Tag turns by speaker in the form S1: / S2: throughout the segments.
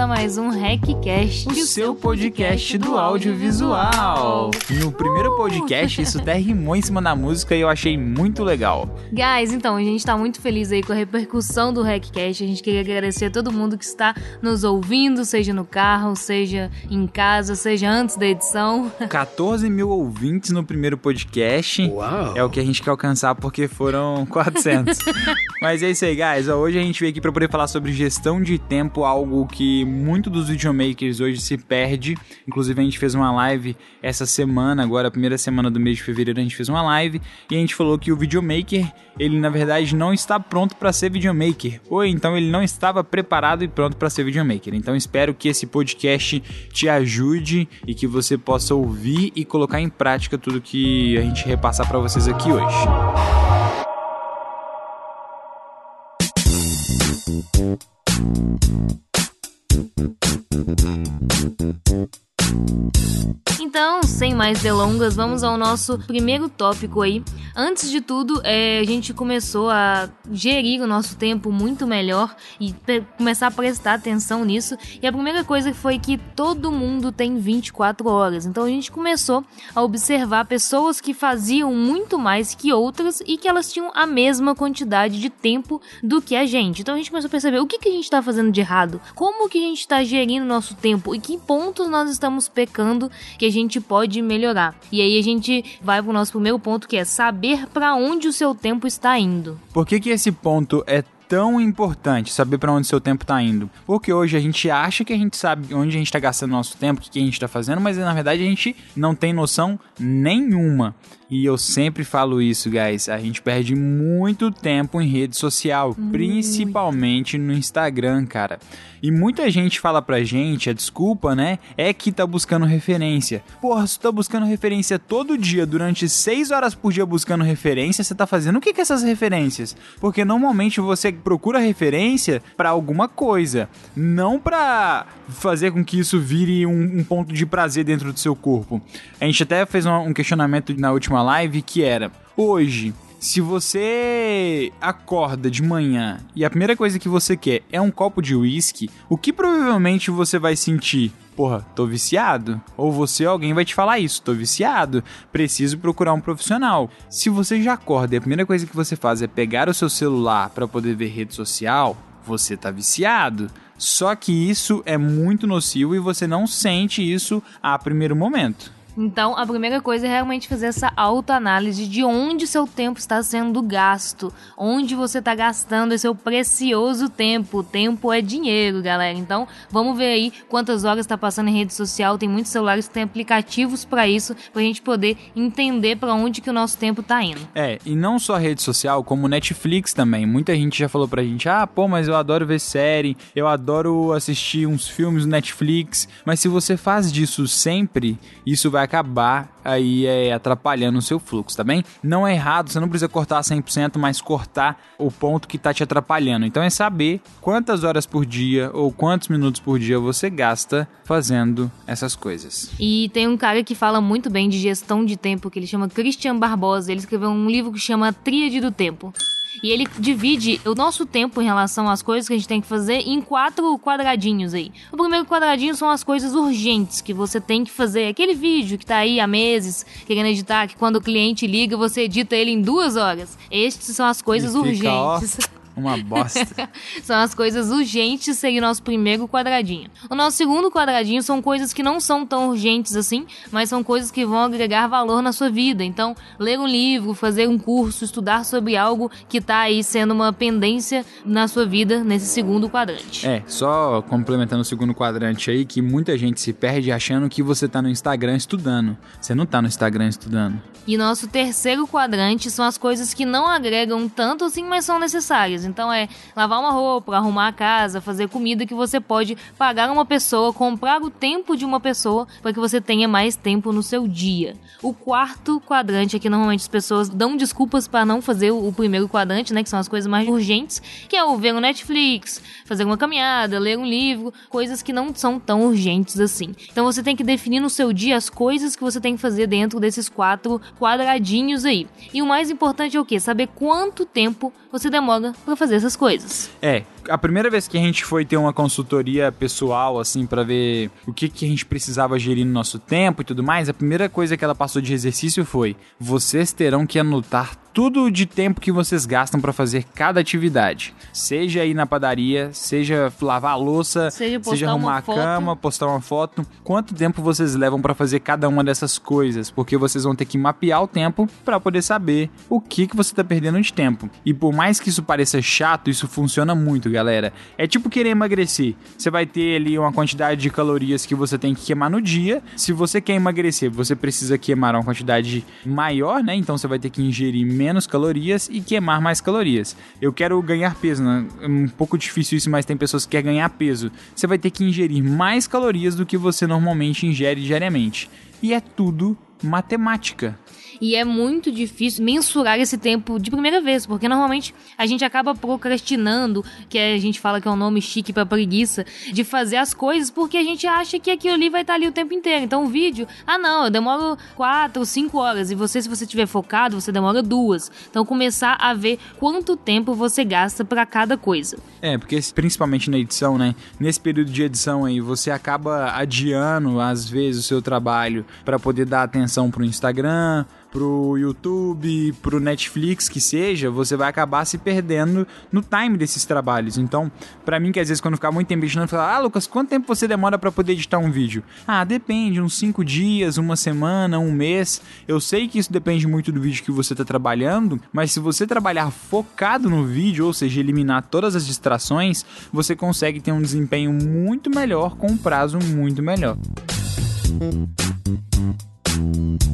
S1: a mais um RecCast,
S2: o seu podcast do audiovisual. No primeiro podcast, isso até rimou em cima da música e eu achei muito legal.
S1: Guys, então, a gente tá muito feliz aí com a repercussão do RecCast. A gente queria agradecer a todo mundo que está nos ouvindo, seja no carro, seja em casa, seja antes da edição.
S2: 14 mil ouvintes no primeiro podcast.
S3: Uau!
S2: É o que a gente quer alcançar porque foram 400. Mas é isso aí, guys. Hoje a gente veio aqui para poder falar sobre gestão de tempo, algo que muito dos videomakers hoje se perde. Inclusive a gente fez uma live essa semana, agora a primeira semana do mês de fevereiro a gente fez uma live e a gente falou que o videomaker, ele na verdade não está pronto para ser videomaker, ou então ele não estava preparado e pronto para ser videomaker. Então espero que esse podcast te ajude e que você possa ouvir e colocar em prática tudo que a gente repassar para vocês aqui hoje.
S1: Então, Mm-hmm. Mais delongas, vamos ao nosso primeiro tópico aí. Antes de tudo, é, a gente começou a gerir o nosso tempo muito melhor e começar a prestar atenção nisso. E a primeira coisa foi que todo mundo tem 24 horas. Então a gente começou a observar pessoas que faziam muito mais que outras e que elas tinham a mesma quantidade de tempo do que a gente. Então a gente começou a perceber o que, que a gente está fazendo de errado, como que a gente está gerindo o nosso tempo e que pontos nós estamos pecando que a gente pode melhorar. E aí a gente vai pro nosso primeiro ponto que é saber para onde o seu tempo está indo.
S2: Por que, que esse ponto é tão importante saber para onde seu tempo está indo. Porque hoje a gente acha que a gente sabe onde a gente está gastando nosso tempo, o que a gente está fazendo, mas na verdade a gente não tem noção nenhuma. E eu sempre falo isso, guys. A gente perde muito tempo em rede social, muito. principalmente no Instagram, cara. E muita gente fala pra gente, a desculpa, né? É que tá buscando referência. Porra, se tu tá buscando referência todo dia, durante 6 horas por dia buscando referência, você tá fazendo o que com essas referências? Porque normalmente você procura referência para alguma coisa, não para fazer com que isso vire um, um, ponto de prazer dentro do seu corpo. A gente até fez um questionamento na última live que era: hoje, se você acorda de manhã e a primeira coisa que você quer é um copo de uísque, o que provavelmente você vai sentir? Porra, tô viciado? Ou você alguém vai te falar isso, tô viciado, preciso procurar um profissional. Se você já acorda e a primeira coisa que você faz é pegar o seu celular para poder ver rede social, você tá viciado. Só que isso é muito nocivo e você não sente isso a primeiro momento.
S1: Então, a primeira coisa é realmente fazer essa autoanálise de onde seu tempo está sendo gasto, onde você está gastando esse seu precioso tempo. Tempo é dinheiro, galera. Então, vamos ver aí quantas horas está passando em rede social. Tem muitos celulares que têm aplicativos para isso, para a gente poder entender para onde que o nosso tempo está indo.
S2: É, e não só rede social, como Netflix também. Muita gente já falou pra gente: "Ah, pô, mas eu adoro ver série, eu adoro assistir uns filmes no Netflix". Mas se você faz disso sempre, isso vai acabar aí é, atrapalhando o seu fluxo, tá bem? Não é errado, você não precisa cortar 100%, mas cortar o ponto que tá te atrapalhando. Então é saber quantas horas por dia ou quantos minutos por dia você gasta fazendo essas coisas.
S1: E tem um cara que fala muito bem de gestão de tempo, que ele chama Christian Barbosa. Ele escreveu um livro que chama Tríade do Tempo. E ele divide o nosso tempo em relação às coisas que a gente tem que fazer em quatro quadradinhos aí. O primeiro quadradinho são as coisas urgentes que você tem que fazer. Aquele vídeo que tá aí há meses querendo editar, que quando o cliente liga, você edita ele em duas horas. Estes são as coisas urgentes.
S2: Uma bosta.
S1: são as coisas urgentes, seria o nosso primeiro quadradinho. O nosso segundo quadradinho são coisas que não são tão urgentes assim, mas são coisas que vão agregar valor na sua vida. Então, ler um livro, fazer um curso, estudar sobre algo que está aí sendo uma pendência na sua vida nesse segundo quadrante.
S2: É, só complementando o segundo quadrante aí, que muita gente se perde achando que você está no Instagram estudando. Você não está no Instagram estudando.
S1: E nosso terceiro quadrante são as coisas que não agregam tanto assim, mas são necessárias. Então é lavar uma roupa, arrumar a casa, fazer comida que você pode pagar uma pessoa, comprar o tempo de uma pessoa para que você tenha mais tempo no seu dia. O quarto quadrante aqui normalmente as pessoas dão desculpas para não fazer o primeiro quadrante, né, que são as coisas mais urgentes, que é o ver no Netflix, fazer uma caminhada, ler um livro, coisas que não são tão urgentes assim. Então você tem que definir no seu dia as coisas que você tem que fazer dentro desses quatro quadradinhos aí. E o mais importante é o que? Saber quanto tempo você demora para fazer essas coisas.
S2: É, a primeira vez que a gente foi ter uma consultoria pessoal, assim, para ver o que, que a gente precisava gerir no nosso tempo e tudo mais, a primeira coisa que ela passou de exercício foi: vocês terão que anotar tudo de tempo que vocês gastam para fazer cada atividade. Seja ir na padaria, seja lavar a louça, seja, seja arrumar a cama, postar uma foto. Quanto tempo vocês levam para fazer cada uma dessas coisas? Porque vocês vão ter que mapear o tempo para poder saber o que, que você tá perdendo de tempo. E por mais que isso pareça chato, isso funciona muito, galera. É tipo querer emagrecer. Você vai ter ali uma quantidade de calorias que você tem que queimar no dia. Se você quer emagrecer, você precisa queimar uma quantidade maior, né? Então você vai ter que ingerir menos calorias e queimar mais calorias. Eu quero ganhar peso, né? É um pouco difícil isso, mas tem pessoas que querem ganhar peso. Você vai ter que ingerir mais calorias do que você normalmente ingere diariamente. E é tudo matemática.
S1: E é muito difícil mensurar esse tempo de primeira vez, porque normalmente a gente acaba procrastinando, que a gente fala que é um nome chique para preguiça, de fazer as coisas porque a gente acha que aquilo ali vai estar ali o tempo inteiro. Então o vídeo, ah não, eu demoro 4 ou 5 horas. E você, se você estiver focado, você demora duas. Então começar a ver quanto tempo você gasta para cada coisa.
S2: É, porque principalmente na edição, né? Nesse período de edição aí, você acaba adiando às vezes o seu trabalho para poder dar atenção pro Instagram, pro YouTube, pro Netflix, que seja, você vai acabar se perdendo no time desses trabalhos. Então, para mim, que às vezes quando ficar muito tempo editando, falar, ah, Lucas, quanto tempo você demora para poder editar um vídeo? Ah, depende, uns 5 dias, uma semana, um mês. Eu sei que isso depende muito do vídeo que você tá trabalhando, mas se você trabalhar focado no vídeo, ou seja, eliminar todas as distrações, você consegue ter um desempenho muito melhor com um prazo muito melhor. Thank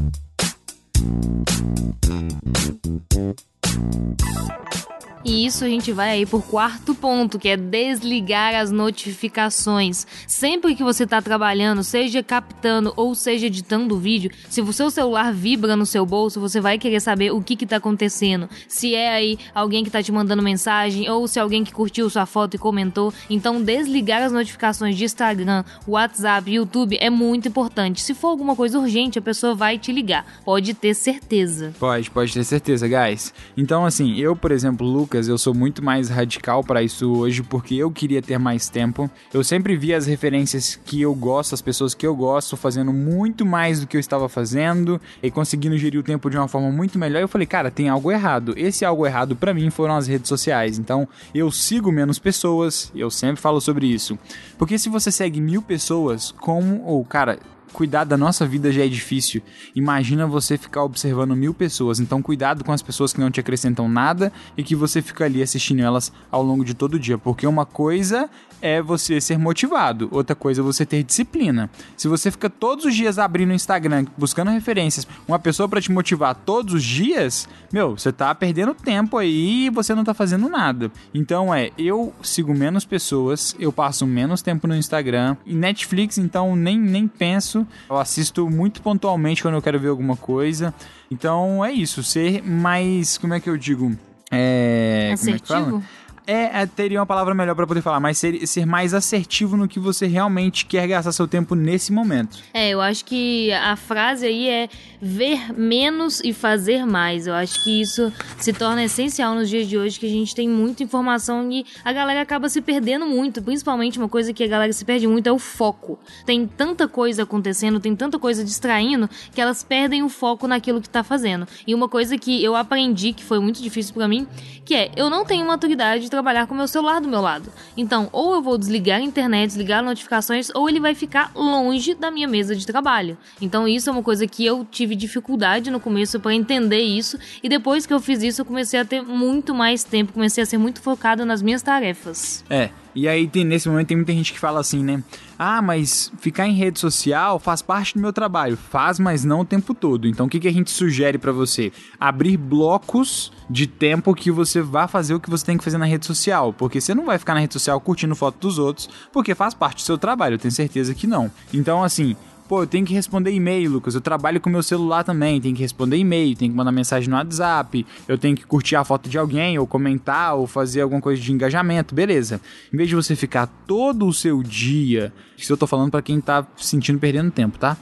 S2: you.
S1: E isso a gente vai aí por quarto ponto, que é desligar as notificações. Sempre que você está trabalhando, seja captando ou seja editando o vídeo, se o seu celular vibra no seu bolso, você vai querer saber o que está acontecendo. Se é aí alguém que está te mandando mensagem ou se é alguém que curtiu sua foto e comentou. Então desligar as notificações de Instagram, WhatsApp, YouTube é muito importante. Se for alguma coisa urgente, a pessoa vai te ligar. Pode ter certeza.
S2: Pode, pode ter certeza, guys. Então assim, eu, por exemplo, Lucas, eu sou muito mais radical para isso hoje porque eu queria ter mais tempo. Eu sempre vi as referências que eu gosto, as pessoas que eu gosto fazendo muito mais do que eu estava fazendo e conseguindo gerir o tempo de uma forma muito melhor. Eu falei, cara, tem algo errado. Esse algo errado para mim foram as redes sociais. Então, eu sigo menos pessoas. Eu sempre falo sobre isso. Porque se você segue mil pessoas, como ou cara, cuidar da nossa vida já é difícil. Imagina você ficar observando mil pessoas. Então, cuidado com as pessoas que não te acrescentam nada e que você fica ali assistindo elas ao longo de todo o dia. Porque uma coisa é você ser motivado, outra coisa é você ter disciplina. Se você fica todos os dias abrindo o Instagram, buscando referências, uma pessoa para te motivar todos os dias, meu, você tá perdendo tempo aí e você não tá fazendo nada. Então é, eu sigo menos pessoas, eu passo menos tempo no Instagram. E Netflix, então, nem, nem penso. Eu assisto muito pontualmente quando eu quero ver alguma coisa. Então é isso, ser mais, como é que eu digo? É,
S1: Assertivo?
S2: Como é que fala? É, é, teria uma palavra melhor para poder falar, mas ser, ser mais assertivo no que você realmente quer gastar seu tempo nesse momento.
S1: É, eu acho que a frase aí é ver menos e fazer mais. Eu acho que isso se torna essencial nos dias de hoje, que a gente tem muita informação e a galera acaba se perdendo muito. Principalmente uma coisa que a galera se perde muito é o foco. Tem tanta coisa acontecendo, tem tanta coisa distraindo, que elas perdem o foco naquilo que tá fazendo. E uma coisa que eu aprendi, que foi muito difícil para mim, que é, eu não tenho maturidade trabalhar com o meu celular do meu lado. Então, ou eu vou desligar a internet, desligar notificações, ou ele vai ficar longe da minha mesa de trabalho. Então, isso é uma coisa que eu tive dificuldade no começo para entender isso, e depois que eu fiz isso, eu comecei a ter muito mais tempo, comecei a ser muito focada nas minhas tarefas.
S2: É, e aí tem, nesse momento tem muita gente que fala assim, né? Ah, mas ficar em rede social faz parte do meu trabalho. Faz, mas não o tempo todo. Então o que, que a gente sugere para você? Abrir blocos de tempo que você vá fazer o que você tem que fazer na rede social. Porque você não vai ficar na rede social curtindo foto dos outros, porque faz parte do seu trabalho, eu tenho certeza que não. Então, assim, Pô, eu tenho que responder e-mail, Lucas. Eu trabalho com meu celular também, tenho que responder e-mail, tenho que mandar mensagem no WhatsApp, eu tenho que curtir a foto de alguém, ou comentar, ou fazer alguma coisa de engajamento, beleza. Em vez de você ficar todo o seu dia, isso eu tô falando para quem tá sentindo perdendo tempo, tá?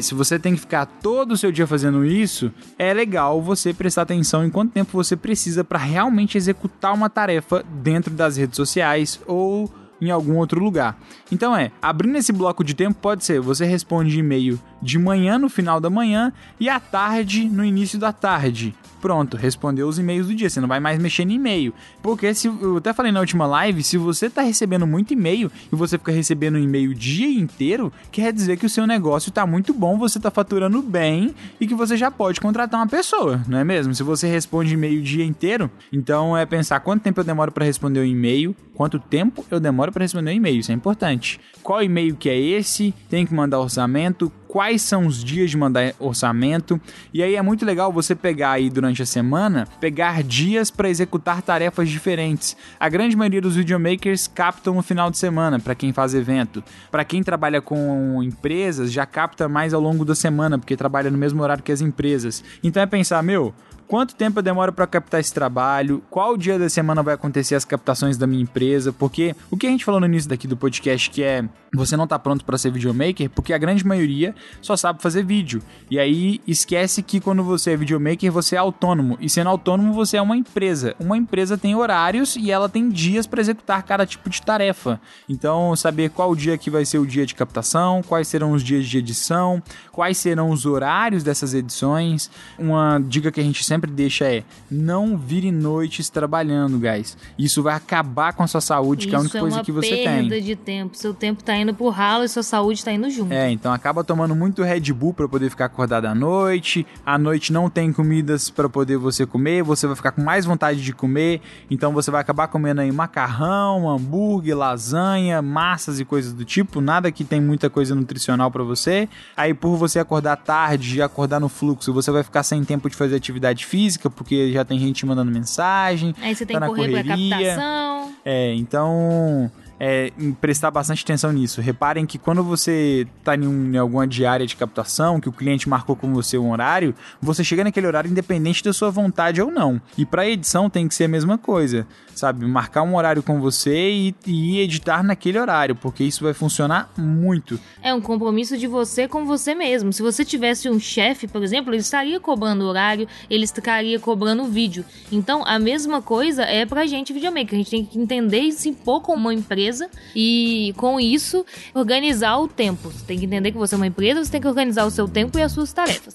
S2: Se você tem que ficar todo o seu dia fazendo isso, é legal você prestar atenção em quanto tempo você precisa para realmente executar uma tarefa dentro das redes sociais ou em algum outro lugar. Então é, abrindo esse bloco de tempo pode ser, você responde e-mail de manhã no final da manhã e à tarde no início da tarde. Pronto, respondeu os e-mails do dia. Você não vai mais mexer no e-mail. Porque se eu até falei na última live, se você tá recebendo muito e-mail e você fica recebendo e-mail o dia inteiro, quer dizer que o seu negócio tá muito bom, você tá faturando bem e que você já pode contratar uma pessoa, não é mesmo? Se você responde e-mail o dia inteiro, então é pensar quanto tempo eu demoro para responder o e-mail, quanto tempo eu demoro para responder o e-mail, isso é importante. Qual e-mail que é esse? Tem que mandar orçamento, quais são os dias de mandar orçamento. E aí é muito legal você pegar aí durante a semana, pegar dias para executar tarefas diferentes. A grande maioria dos videomakers captam no final de semana, para quem faz evento. Para quem trabalha com empresas, já capta mais ao longo da semana, porque trabalha no mesmo horário que as empresas. Então é pensar, meu, quanto tempo eu demoro para captar esse trabalho, qual dia da semana vai acontecer as captações da minha empresa, porque o que a gente falou no início daqui do podcast que é você não tá pronto para ser videomaker, porque a grande maioria só sabe fazer vídeo. E aí esquece que quando você é videomaker, você é autônomo, e sendo autônomo você é uma empresa. Uma empresa tem horários e ela tem dias para executar cada tipo de tarefa. Então, saber qual dia que vai ser o dia de captação, quais serão os dias de edição, quais serão os horários dessas edições. Uma dica que a gente sempre deixa é: não vire noites trabalhando, guys. Isso vai acabar com a sua saúde, Isso que é a única é coisa que você tem.
S1: perda de tempo. Seu tempo tá indo pro ralo e sua saúde tá indo junto.
S2: É, então acaba tomando muito Red Bull para poder ficar acordado à noite. À noite não tem comidas para poder você comer, você vai ficar com mais vontade de comer. Então você vai acabar comendo aí macarrão, hambúrguer, lasanha, massas e coisas do tipo, nada que tem muita coisa nutricional para você. Aí por você acordar tarde e acordar no fluxo, você vai ficar sem tempo de fazer atividade física, porque já tem gente mandando mensagem.
S1: Aí você tem tá que correr correria. pra captação.
S2: É, então é, prestar bastante atenção nisso. Reparem que quando você está em, um, em, alguma diária de captação, que o cliente marcou com você um horário, você chega naquele horário independente da sua vontade ou não. E para edição tem que ser a mesma coisa, sabe? Marcar um horário com você e, e editar naquele horário, porque isso vai funcionar muito.
S1: É um compromisso de você com você mesmo. Se você tivesse um chefe, por exemplo, ele estaria cobrando horário, ele estaria cobrando vídeo. Então, a mesma coisa é pra gente videomaker. A gente tem que entender e se impor como uma empresa empresa e com isso organizar o tempo. Você tem que entender que você é uma empresa, você tem que organizar o seu tempo e as suas tarefas.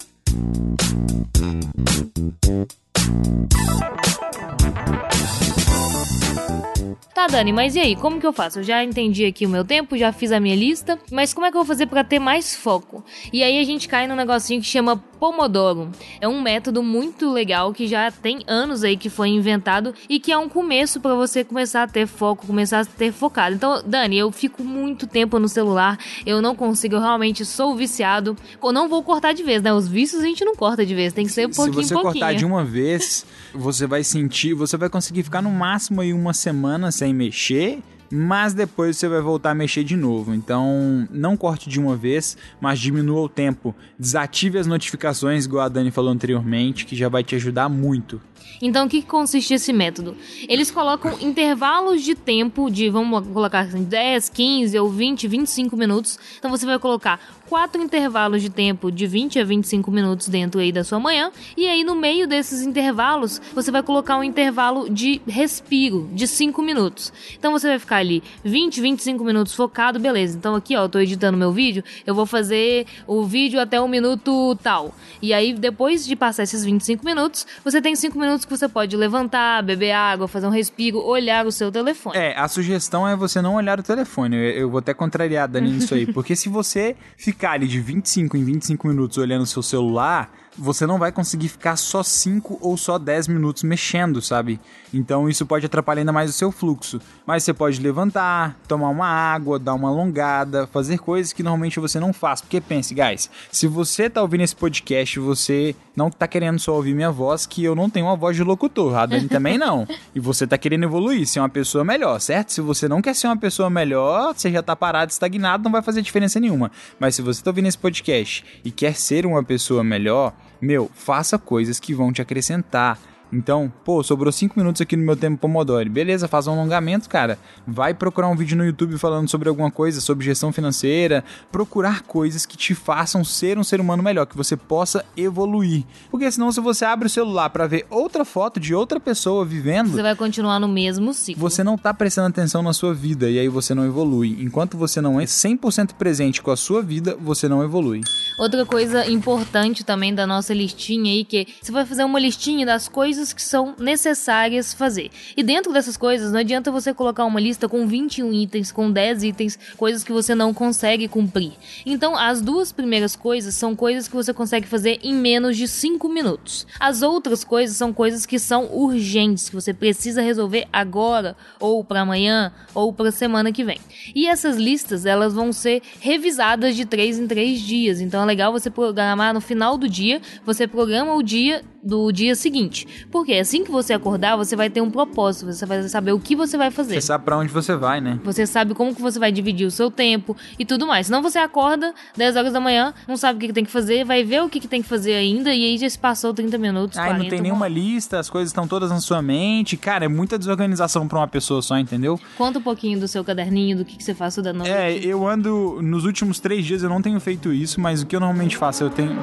S1: Tá, Dani, mas e aí? Como que eu faço? Eu já entendi aqui o meu tempo, já fiz a minha lista, mas como é que eu vou fazer para ter mais foco? E aí a gente cai num negocinho que chama Pomodoro. É um método muito legal que já tem anos aí que foi inventado e que é um começo para você começar a ter foco, começar a ter focado. Então, Dani, eu fico muito tempo no celular, eu não consigo, eu realmente sou viciado. Eu não vou cortar de vez, né? Os vícios a gente não corta de vez, tem que ser um pouquinho,
S2: Se
S1: você pouquinho.
S2: cortar de uma vez, você vai sentir, você vai conseguir ficar no máximo aí uma semana sem mexer mas depois você vai voltar a mexer de novo. Então, não corte de uma vez, mas diminua o tempo. Desative as notificações, igual a Dani falou anteriormente, que já vai te ajudar muito.
S1: Então, o que consiste esse método? Eles colocam intervalos de tempo de, vamos colocar assim, 10, 15 ou 20, 25 minutos. Então, você vai colocar quatro intervalos de tempo de 20 a 25 minutos dentro aí da sua manhã. E aí, no meio desses intervalos, você vai colocar um intervalo de respiro de 5 minutos. Então, você vai ficar ali 20, 25 minutos focado, beleza. Então, aqui, ó, eu tô editando meu vídeo, eu vou fazer o vídeo até o minuto tal. E aí, depois de passar esses 25 minutos, você tem 5 minutos que você pode levantar, beber água, fazer um respiro, olhar o seu telefone.
S2: É, a sugestão é você não olhar o telefone. Eu, eu vou até contrariar a Dani nisso aí, porque se você ficar ali de 25 em 25 minutos olhando o seu celular, você não vai conseguir ficar só 5 ou só 10 minutos mexendo, sabe? Então isso pode atrapalhar ainda mais o seu fluxo. Mas você pode levantar, tomar uma água, dar uma alongada, fazer coisas que normalmente você não faz. Porque pense, guys, se você tá ouvindo esse podcast, você não tá querendo só ouvir minha voz, que eu não tenho uma voz de locutor, a Dani também não. E você tá querendo evoluir, ser uma pessoa melhor, certo? Se você não quer ser uma pessoa melhor, você já tá parado, estagnado, não vai fazer diferença nenhuma. Mas se você tá ouvindo esse podcast e quer ser uma pessoa melhor, meu, faça coisas que vão te acrescentar. Então, pô, sobrou 5 minutos aqui no meu tempo Pomodoro. Beleza, faz um alongamento, cara. Vai procurar um vídeo no YouTube falando sobre alguma coisa, sobre gestão financeira. Procurar coisas que te façam ser um ser humano melhor, que você possa evoluir. Porque senão, se você abre o celular para ver outra foto de outra pessoa vivendo.
S1: Você vai continuar no mesmo ciclo.
S2: Você não tá prestando atenção na sua vida e aí você não evolui. Enquanto você não é 100% presente com a sua vida, você não evolui.
S1: Outra coisa importante também da nossa listinha aí, que você vai fazer uma listinha das coisas coisas que são necessárias fazer. E dentro dessas coisas, não adianta você colocar uma lista com 21 itens, com 10 itens, coisas que você não consegue cumprir. Então, as duas primeiras coisas são coisas que você consegue fazer em menos de 5 minutos. As outras coisas são coisas que são urgentes, que você precisa resolver agora, ou para amanhã, ou para semana que vem. E essas listas, elas vão ser revisadas de 3 em 3 dias. Então, é legal você programar no final do dia, você programa o dia do dia seguinte. Porque assim que você acordar, você vai ter um propósito, você vai saber o que você vai fazer.
S2: Você sabe para onde você vai, né?
S1: Você sabe como que você vai dividir o seu tempo e tudo mais. Senão você acorda 10 horas da manhã, não sabe o que, que tem que fazer, vai ver o que, que tem que fazer ainda e aí já se passou 30 minutos,
S2: Aí não tem nenhuma lista, as coisas estão todas na sua mente. Cara, é muita desorganização para uma pessoa só, entendeu?
S1: Conta um pouquinho do seu caderninho, do que, que você faz toda noite.
S2: É, eu ando... Nos últimos três dias eu não tenho feito isso, mas o que eu normalmente faço, eu tenho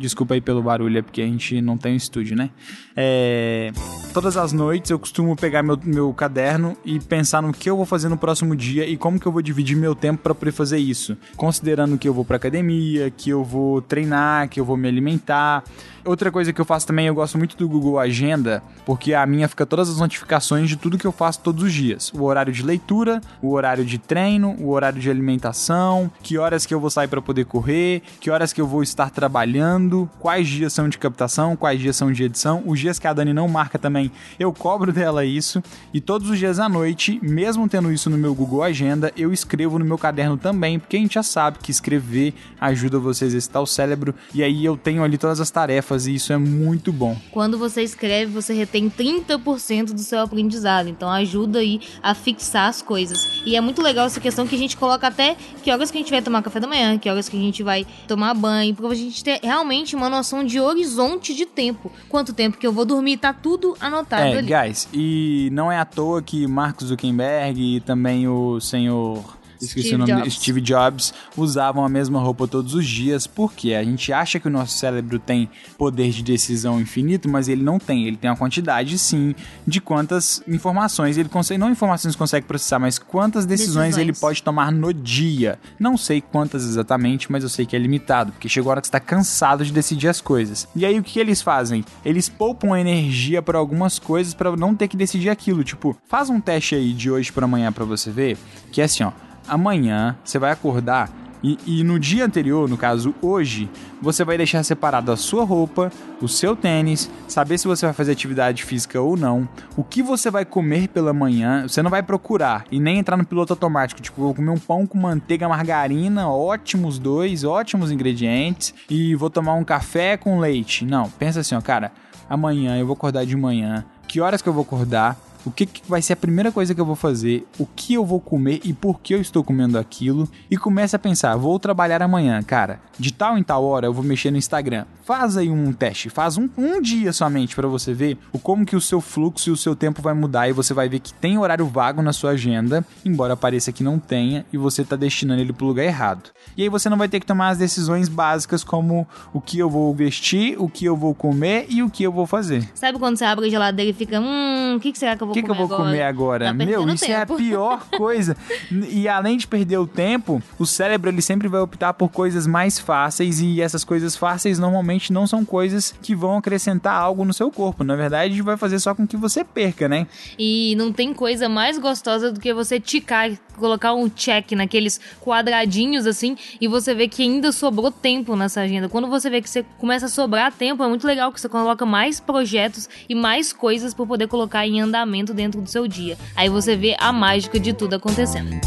S2: Desculpa aí pelo barulho, é porque a gente não tem um estúdio, né? É, todas as noites eu costumo pegar meu, meu caderno e pensar no que eu vou fazer no próximo dia e como que eu vou dividir meu tempo para poder fazer isso. Considerando que eu vou pra academia, que eu vou treinar, que eu vou me alimentar. Outra coisa que eu faço também, eu gosto muito do Google Agenda, porque a minha fica todas as notificações de tudo que eu faço todos os dias. O horário de leitura, o horário de treino, o horário de alimentação, que horas que eu vou sair para poder correr, que horas que eu vou estar trabalhando, quais dias são de captação, quais dias são de edição, os dias que a Dani não marca também, eu cobro dela isso, e todos os dias à noite, mesmo tendo isso no meu Google Agenda, eu escrevo no meu caderno também, porque a gente já sabe que escrever ajuda você a exercitar o cérebro, e aí eu tenho ali todas as tarefas e isso é muito bom.
S1: Quando você escreve, você retém 30% do seu aprendizado, então ajuda aí a fixar as coisas. E é muito legal essa questão que a gente coloca até que horas que a gente vai tomar café da manhã, que horas que a gente vai tomar banho, pra gente ter realmente uma noção de horizonte de tempo. Quanto tempo que eu vou dormir, tá tudo anotado
S2: é,
S1: ali.
S2: guys, e não é à toa que Mark Zuckerberg e também o senhor esqueci Steve o nome Jobs. Steve Jobs, usavam a mesma roupa todos os dias, porque a gente acha que o nosso cérebro tem poder de decisão infinito, mas ele não tem. Ele tem uma quantidade, sim, de quantas informações ele consegue, não informações consegue processar, mas quantas decisões, decisões, ele pode tomar no dia. Não sei quantas exatamente, mas eu sei que é limitado, porque chegou a hora que você está cansado de decidir as coisas. E aí o que eles fazem? Eles poupam energia para algumas coisas para não ter que decidir aquilo. Tipo, faz um teste aí de hoje para amanhã para você ver, que é assim, ó amanhã você vai acordar e, e, no dia anterior, no caso hoje, você vai deixar separado a sua roupa, o seu tênis, saber se você vai fazer atividade física ou não, o que você vai comer pela manhã. Você não vai procurar e nem entrar no piloto automático. Tipo, vou comer um pão com manteiga, margarina, ótimos dois, ótimos ingredientes, e vou tomar um café com leite. Não, pensa assim, ó, cara, amanhã eu vou acordar de manhã. Que horas que eu vou acordar? O que, que, vai ser a primeira coisa que eu vou fazer, o que eu vou comer e por que eu estou comendo aquilo. E começa a pensar, vou trabalhar amanhã, cara. De tal em tal hora eu vou mexer no Instagram. Faz aí um teste, faz um, um dia somente para você ver o como que o seu fluxo e o seu tempo vai mudar e você vai ver que tem horário vago na sua agenda, embora pareça que não tenha, e você está destinando ele para o lugar errado. E aí você não vai ter que tomar as decisões básicas como o que eu vou vestir, o que eu vou comer e o que eu vou fazer.
S1: Sabe quando você abre a geladeira e fica, hum, o que, será que eu vou
S2: que que eu vou
S1: agora?
S2: comer agora?
S1: Tá
S2: Meu, isso
S1: tempo.
S2: é a pior coisa. e além de perder o tempo, o cérebro ele sempre vai optar por coisas mais fáceis e essas coisas fáceis normalmente não são coisas que vão acrescentar algo no seu corpo. Na verdade, vai fazer só com que você perca, né?
S1: E não tem coisa mais gostosa do que você ticar colocar um check naqueles quadradinhos assim e você vê que ainda sobrou tempo nessa agenda. Quando você vê que você começa a sobrar tempo, é muito legal que você coloca mais projetos e mais coisas para poder colocar em andamento dentro do seu dia. Aí você vê a mágica de tudo acontecendo.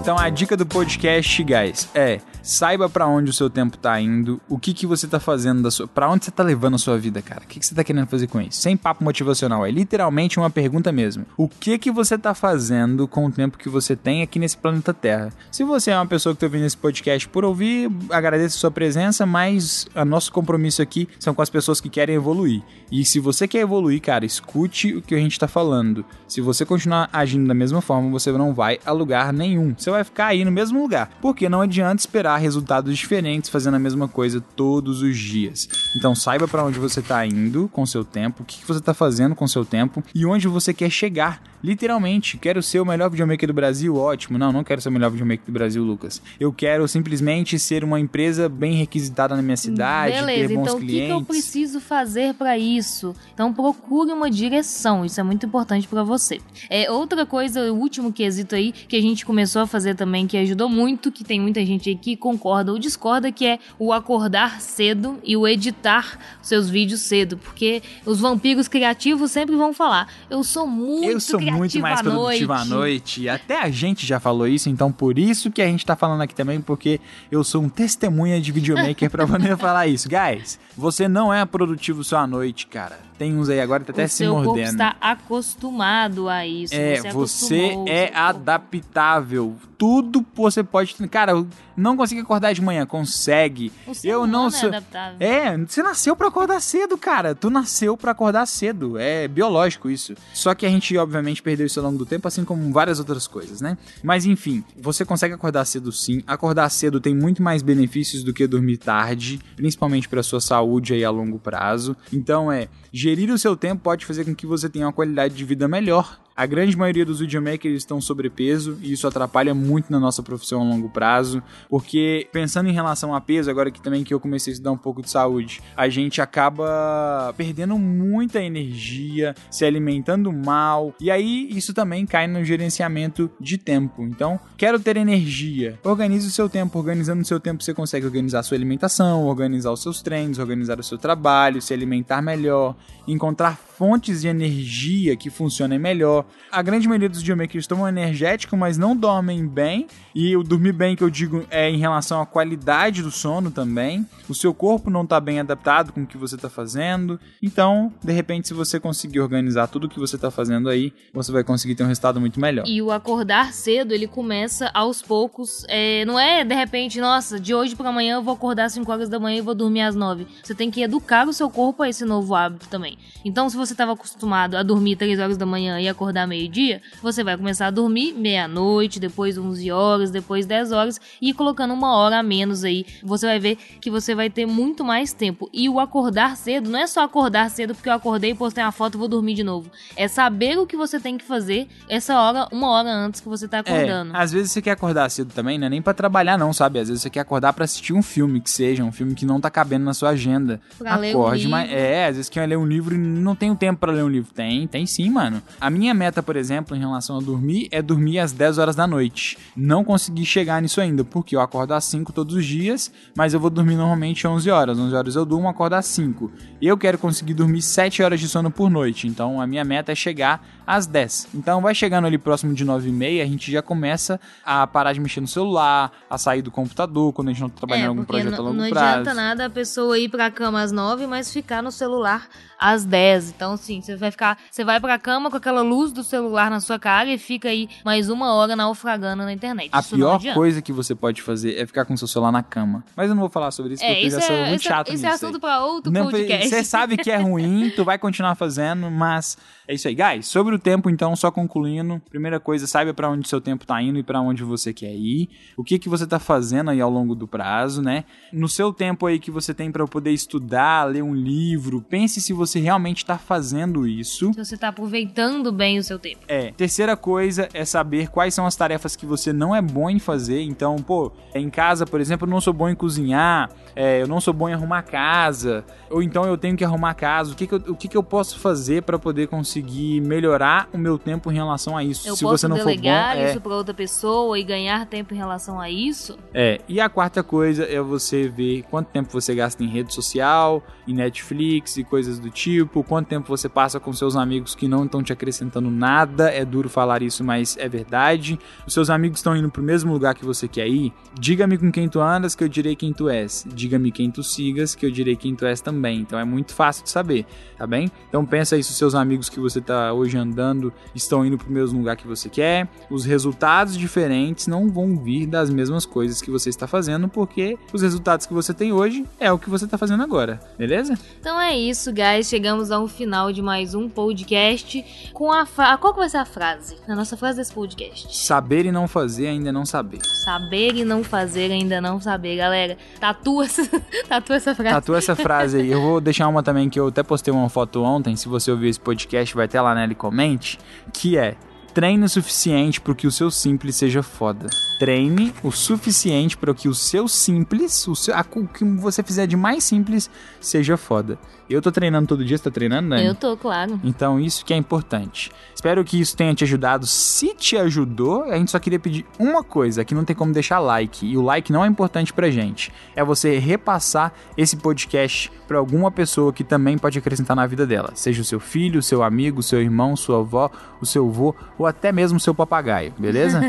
S2: Então a dica do podcast, guys, é saiba para onde o seu tempo tá indo, o que que você tá fazendo da sua, para onde você tá levando a sua vida, cara? O que que você tá querendo fazer com isso? Sem papo motivacional, é literalmente uma pergunta mesmo. O que que você tá fazendo com o tempo que você tem aqui nesse planeta Terra? Se você é uma pessoa que tá ouvindo esse podcast por ouvir, agradeço a sua presença, mas o nosso compromisso aqui são com as pessoas que querem evoluir. E se você quer evoluir, cara, escute o que a gente tá falando. Se você continuar agindo da mesma forma, você não vai a lugar nenhum. Você vai ficar aí no mesmo lugar. Porque não adianta esperar resultados diferentes fazendo a mesma coisa todos os dias. Então saiba para onde você está indo com seu tempo, o que você está fazendo com seu tempo e onde você quer chegar. Literalmente, quero ser o melhor videomaker do Brasil, ótimo. Não, não quero ser o melhor videomaker do Brasil, Lucas. Eu quero simplesmente ser uma empresa bem requisitada na minha cidade,
S1: Beleza,
S2: ter bons
S1: então
S2: clientes.
S1: o que, que eu preciso fazer para isso? Então procure uma direção, isso é muito importante para você. É outra coisa, o último quesito aí que a gente começou a fazer também que ajudou muito, que tem muita gente aí que concorda ou discorda, que é o acordar cedo e o editar seus vídeos cedo, porque os vampiros criativos sempre vão falar: "Eu sou muito
S2: Eu sou muito mais
S1: à
S2: produtivo à noite. Até a gente já falou isso, então por isso que a gente tá falando aqui também, porque eu sou um testemunha de videomaker pra poder falar isso. Guys, você não é produtivo só à noite, cara. Tem uns aí agora que tá até se mordendo.
S1: está acostumado a isso.
S2: É,
S1: você,
S2: você é adaptável. Tudo você pode. Cara, eu não consigo acordar de manhã, consegue. Eu não
S1: humano
S2: sou.
S1: é.
S2: É, você nasceu pra acordar cedo, cara. Tu nasceu pra acordar cedo. É biológico isso. Só que a gente, obviamente, perdeu isso ao longo do tempo, assim como várias outras coisas, né? Mas enfim, você consegue acordar cedo sim. Acordar cedo tem muito mais benefícios do que dormir tarde, principalmente pra sua saúde aí a longo prazo. Então é, gerir o seu tempo pode fazer com que você tenha uma qualidade de vida melhor. A grande maioria dos videomakers estão sobrepeso e isso atrapalha muito na nossa profissão a longo prazo, porque pensando em relação a peso, agora que também que eu comecei a estudar um pouco de saúde, a gente acaba perdendo muita energia, se alimentando mal, e aí isso também cai no gerenciamento de tempo. Então, quero ter energia. Organize o seu tempo, organizando o seu tempo você consegue organizar a sua alimentação, organizar os seus treinos, organizar o seu trabalho, se alimentar melhor, encontrar fontes de energia que funcionem melhor. A grande maioria dos videomakers tomam energético, mas não dormem bem. E o dormir bem que eu digo é em relação à qualidade do sono também. O seu corpo não está bem adaptado com o que você está fazendo. Então, de repente, se você conseguir organizar tudo o que você está fazendo aí, você vai conseguir ter um resultado muito melhor.
S1: E o acordar cedo, ele começa aos poucos. É, não é de repente, nossa, de hoje para amanhã eu vou acordar às 5 horas da manhã e vou dormir às 9. Você tem que educar o seu corpo a esse novo hábito também. Então, se você estava acostumado a dormir 3 horas da manhã e acordar meio-dia, você vai começar a dormir meia-noite, depois 11 horas, depois 10 horas e colocando uma hora a menos aí. Você vai ver que você vai ter muito mais tempo. E o acordar cedo não é só acordar cedo porque eu acordei, postei uma foto e vou dormir de novo. É saber o que você tem que fazer essa hora, uma hora antes que você tá acordando.
S2: É, às vezes você quer acordar cedo também, não é nem pra trabalhar não, sabe? Às vezes você quer acordar pra assistir um filme, que seja um filme que não tá cabendo na sua agenda.
S1: Pra ler um
S2: Acorde, mas
S1: livro.
S2: é, às vezes quer ler um livro e não tem o tempo pra ler um livro. Tem, tem sim, mano. A minha meta, por exemplo, em relação a dormir, é dormir às 10 horas da noite. Não consegui chegar nisso ainda, porque eu acordo às 5 todos os dias, mas eu vou dormir normalmente 11 horas. 11 horas eu durmo, acordo às 5. Eu quero conseguir dormir 7 horas de sono por noite, então a minha meta é chegar às 10. Então vai chegando ali próximo de 9 e meia, a gente já começa a parar de mexer no celular, a sair do computador quando a gente não tá trabalhando em algum projeto a
S1: não,
S2: longo
S1: não
S2: prazo.
S1: adianta nada a pessoa ir pra cama às 9, mas ficar no celular às 10. Então, assim, você vai ficar. Você vai pra cama com aquela luz do celular na sua cara e fica aí mais uma hora naufragando na internet.
S2: A
S1: Isso não
S2: pior coisa que você pode fazer é ficar com seu celular na cama. Mas eu não vou falar sobre isso
S1: É,
S2: porque eu
S1: isso
S2: já sou
S1: é,
S2: muito
S1: esse,
S2: chato
S1: esse é
S2: aí.
S1: assunto pra outro
S2: Não,
S1: podcast.
S2: Você sabe que é ruim, tu vai continuar fazendo, mas é isso aí. Guys, sobre o tempo, então, só concluindo. Primeira coisa, saiba pra onde seu tempo tá indo e pra onde você quer ir. O que que você tá fazendo aí ao longo do prazo, né? No seu tempo aí que você tem pra poder estudar, ler um livro, pense se você realmente tá fazendo isso.
S1: Se você tá aproveitando bem bem o seu tempo.
S2: É. Terceira coisa é saber quais são as tarefas que você não é bom em fazer. Então, pô, em casa, por exemplo, eu não sou bom em cozinhar, é, eu não sou bom em arrumar casa, ou então eu tenho que arrumar casa. O que, que, eu, o que, que eu posso fazer para poder conseguir melhorar o meu tempo em relação a isso?
S1: Eu
S2: Se
S1: posso
S2: você não for bom,
S1: delegar
S2: é,
S1: isso pra outra pessoa e ganhar tempo em relação a isso?
S2: É, e a quarta coisa é você ver quanto tempo você gasta em rede social, em Netflix e coisas do tipo, quanto tempo você passa com seus amigos que não estão te acrescentando nada. É duro falar isso, mas é verdade. Os seus amigos estão indo pro mesmo lugar que você quer ir. Diga-me com quem tu andas, que eu direi quem tu és. Diga-me quem tu sigas, que eu direi quem tu és também. Então é muito fácil de saber, tá bem? Então pensa aí se os seus amigos que você tá hoje andando estão indo pro mesmo lugar que você quer. Os resultados diferentes não vão vir das mesmas coisas que você está fazendo, porque os resultados que você tem hoje é o que você está fazendo agora, beleza?
S1: Então é isso, guys. Chegamos ao final de mais um podcast com a fra... Qual que vai ser a frase? A nossa frase desse podcast.
S2: Saber e não fazer ainda não saber.
S1: Saber e não fazer ainda não saber, galera. Tatua essa, tatua essa frase.
S2: Tatua essa frase aí. Eu vou deixar uma também que eu até postei uma foto ontem. Se você ouvir esse podcast, vai ter lá nela e comente. Que é treine o suficiente para que o seu simples seja foda. Treine o suficiente para que o seu simples, o, seu, a, o que você fizer de mais simples, seja foda. Eu tô treinando todo dia, você tá treinando, né?
S1: Eu tô, claro.
S2: Então, isso que é importante. Espero que isso tenha te ajudado. Se te ajudou, a gente só queria pedir uma coisa, que não tem como deixar like. E o like não é importante pra gente. É você repassar esse podcast para alguma pessoa que também pode acrescentar na vida dela. Seja o seu filho, o seu amigo, o seu irmão, sua avó, o seu avô ou até mesmo seu papagaio, beleza?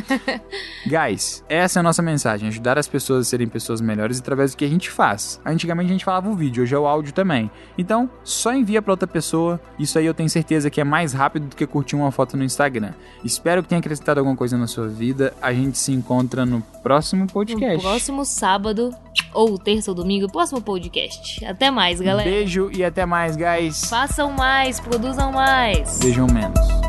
S2: Guys, essa é a nossa mensagem. Ajudar as pessoas a serem pessoas melhores através do que a gente faz. Antigamente a gente falava o vídeo, hoje é o áudio também. Então, só envia para outra pessoa. Isso aí eu tenho certeza que é mais rápido do que curtir uma foto no Instagram. Espero que tenha acrescentado alguma coisa na sua vida. A gente se encontra no próximo podcast.
S1: No próximo sábado, ou terça ou domingo, próximo podcast. Até mais, galera.
S2: Beijo e até mais, guys.
S1: Façam mais, produzam mais.
S2: Beijam menos.